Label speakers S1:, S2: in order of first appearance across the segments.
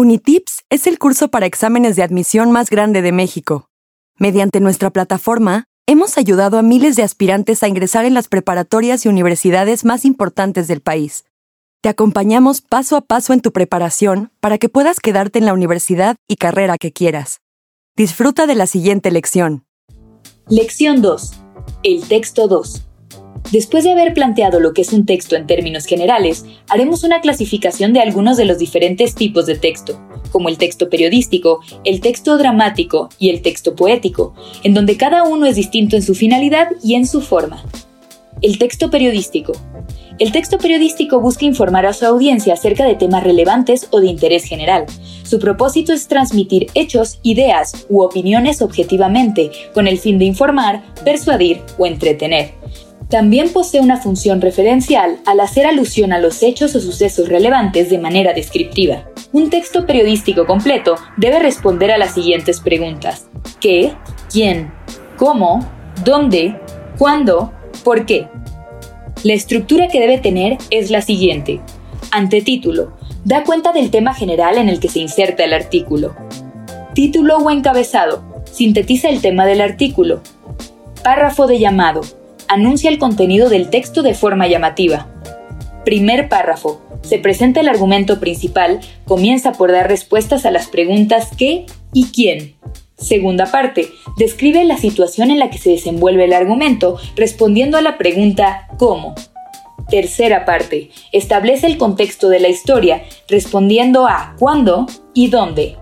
S1: Unitips es el curso para exámenes de admisión más grande de México. Mediante nuestra plataforma, hemos ayudado a miles de aspirantes a ingresar en las preparatorias y universidades más importantes del país. Te acompañamos paso a paso en tu preparación para que puedas quedarte en la universidad y carrera que quieras. Disfruta de la siguiente lección.
S2: Lección 2. El texto 2. Después de haber planteado lo que es un texto en términos generales, haremos una clasificación de algunos de los diferentes tipos de texto, como el texto periodístico, el texto dramático y el texto poético, en donde cada uno es distinto en su finalidad y en su forma. El texto periodístico. El texto periodístico busca informar a su audiencia acerca de temas relevantes o de interés general. Su propósito es transmitir hechos, ideas u opiniones objetivamente, con el fin de informar, persuadir o entretener. También posee una función referencial al hacer alusión a los hechos o sucesos relevantes de manera descriptiva. Un texto periodístico completo debe responder a las siguientes preguntas. ¿Qué? ¿Quién? ¿Cómo? ¿Dónde? ¿Cuándo? ¿Por qué? La estructura que debe tener es la siguiente. Antetítulo. Da cuenta del tema general en el que se inserta el artículo. Título o encabezado. Sintetiza el tema del artículo. Párrafo de llamado anuncia el contenido del texto de forma llamativa. Primer párrafo. Se presenta el argumento principal, comienza por dar respuestas a las preguntas qué y quién. Segunda parte. Describe la situación en la que se desenvuelve el argumento, respondiendo a la pregunta ¿cómo? Tercera parte. Establece el contexto de la historia, respondiendo a cuándo y dónde.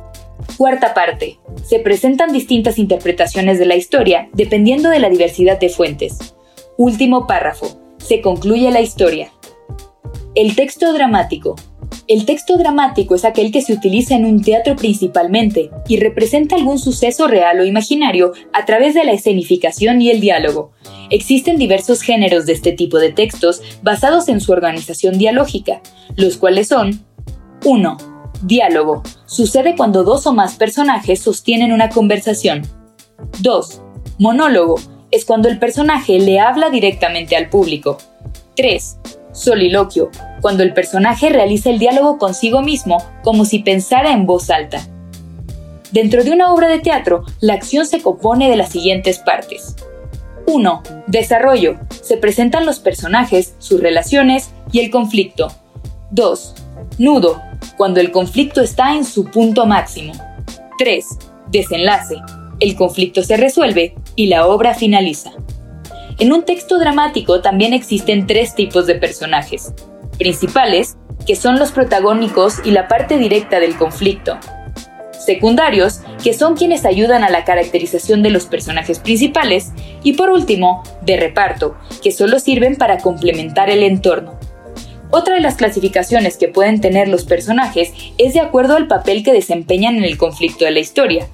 S2: Cuarta parte. Se presentan distintas interpretaciones de la historia, dependiendo de la diversidad de fuentes. Último párrafo. Se concluye la historia. El texto dramático. El texto dramático es aquel que se utiliza en un teatro principalmente y representa algún suceso real o imaginario a través de la escenificación y el diálogo. Existen diversos géneros de este tipo de textos basados en su organización dialógica, los cuales son 1. Diálogo. Sucede cuando dos o más personajes sostienen una conversación. 2. Monólogo es cuando el personaje le habla directamente al público. 3. Soliloquio, cuando el personaje realiza el diálogo consigo mismo como si pensara en voz alta. Dentro de una obra de teatro, la acción se compone de las siguientes partes. 1. Desarrollo. Se presentan los personajes, sus relaciones y el conflicto. 2. Nudo. Cuando el conflicto está en su punto máximo. 3. Desenlace el conflicto se resuelve y la obra finaliza. En un texto dramático también existen tres tipos de personajes. Principales, que son los protagónicos y la parte directa del conflicto. Secundarios, que son quienes ayudan a la caracterización de los personajes principales. Y por último, de reparto, que solo sirven para complementar el entorno. Otra de las clasificaciones que pueden tener los personajes es de acuerdo al papel que desempeñan en el conflicto de la historia,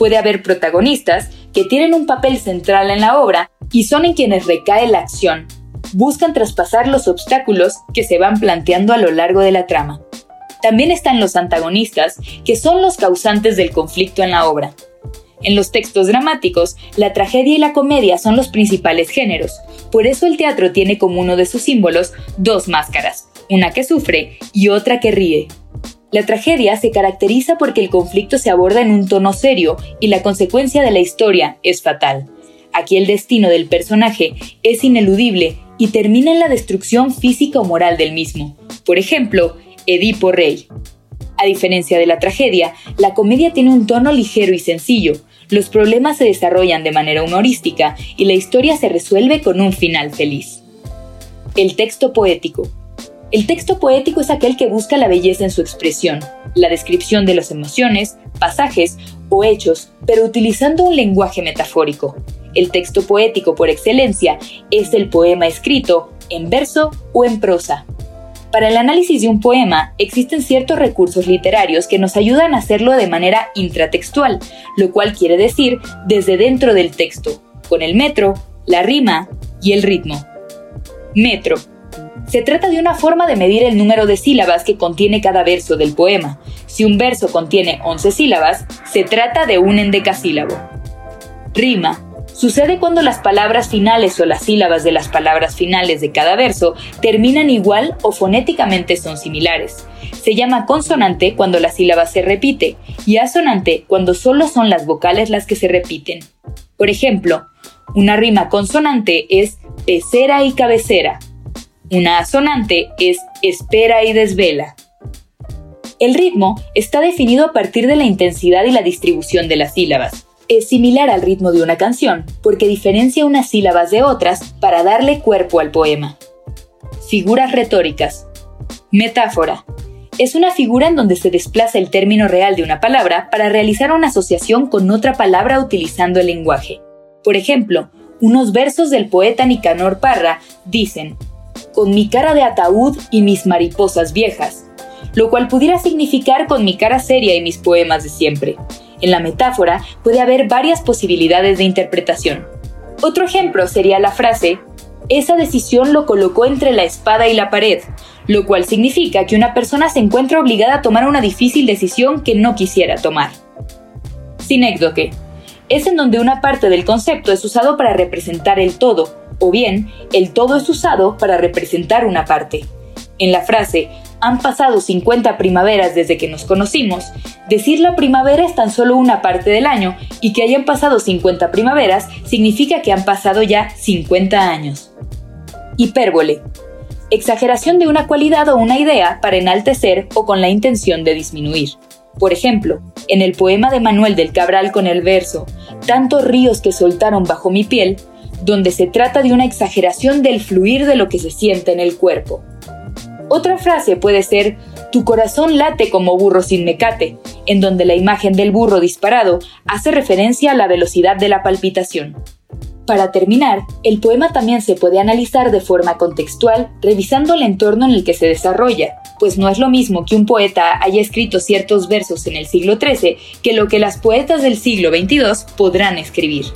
S2: puede haber protagonistas que tienen un papel central en la obra y son en quienes recae la acción. Buscan traspasar los obstáculos que se van planteando a lo largo de la trama. También están los antagonistas, que son los causantes del conflicto en la obra. En los textos dramáticos, la tragedia y la comedia son los principales géneros, por eso el teatro tiene como uno de sus símbolos dos máscaras, una que sufre y otra que ríe. La tragedia se caracteriza porque el conflicto se aborda en un tono serio y la consecuencia de la historia es fatal. Aquí el destino del personaje es ineludible y termina en la destrucción física o moral del mismo. Por ejemplo, Edipo Rey. A diferencia de la tragedia, la comedia tiene un tono ligero y sencillo. Los problemas se desarrollan de manera humorística y la historia se resuelve con un final feliz. El texto poético. El texto poético es aquel que busca la belleza en su expresión, la descripción de las emociones, pasajes o hechos, pero utilizando un lenguaje metafórico. El texto poético por excelencia es el poema escrito en verso o en prosa. Para el análisis de un poema existen ciertos recursos literarios que nos ayudan a hacerlo de manera intratextual, lo cual quiere decir desde dentro del texto, con el metro, la rima y el ritmo. Metro se trata de una forma de medir el número de sílabas que contiene cada verso del poema. Si un verso contiene 11 sílabas, se trata de un endecasílabo. Rima. Sucede cuando las palabras finales o las sílabas de las palabras finales de cada verso terminan igual o fonéticamente son similares. se llama consonante cuando la sílaba se repite y asonante cuando solo son las vocales las que se repiten. Por ejemplo, una rima consonante es pecera y cabecera. Una asonante es espera y desvela. El ritmo está definido a partir de la intensidad y la distribución de las sílabas. Es similar al ritmo de una canción, porque diferencia unas sílabas de otras para darle cuerpo al poema. Figuras retóricas. Metáfora. Es una figura en donde se desplaza el término real de una palabra para realizar una asociación con otra palabra utilizando el lenguaje. Por ejemplo, unos versos del poeta Nicanor Parra dicen, con mi cara de ataúd y mis mariposas viejas, lo cual pudiera significar con mi cara seria y mis poemas de siempre. En la metáfora puede haber varias posibilidades de interpretación. Otro ejemplo sería la frase, esa decisión lo colocó entre la espada y la pared, lo cual significa que una persona se encuentra obligada a tomar una difícil decisión que no quisiera tomar. Sinécdoque es en donde una parte del concepto es usado para representar el todo, o bien el todo es usado para representar una parte. En la frase, han pasado 50 primaveras desde que nos conocimos, decir la primavera es tan solo una parte del año y que hayan pasado 50 primaveras significa que han pasado ya 50 años. Hipérbole. Exageración de una cualidad o una idea para enaltecer o con la intención de disminuir. Por ejemplo, en el poema de Manuel del Cabral con el verso Tantos ríos que soltaron bajo mi piel, donde se trata de una exageración del fluir de lo que se siente en el cuerpo. Otra frase puede ser Tu corazón late como burro sin mecate, en donde la imagen del burro disparado hace referencia a la velocidad de la palpitación. Para terminar, el poema también se puede analizar de forma contextual, revisando el entorno en el que se desarrolla, pues no es lo mismo que un poeta haya escrito ciertos versos en el siglo XIII que lo que las poetas del siglo XXII podrán escribir.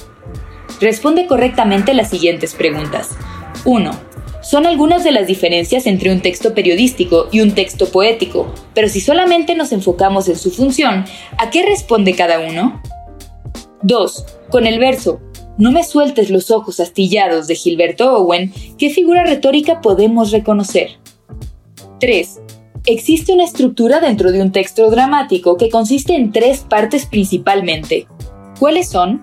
S2: Responde correctamente las siguientes preguntas. 1. Son algunas de las diferencias entre un texto periodístico y un texto poético, pero si solamente nos enfocamos en su función, ¿a qué responde cada uno? 2. Con el verso, no me sueltes los ojos astillados de Gilberto Owen, ¿qué figura retórica podemos reconocer? 3. Existe una estructura dentro de un texto dramático que consiste en tres partes principalmente. ¿Cuáles son?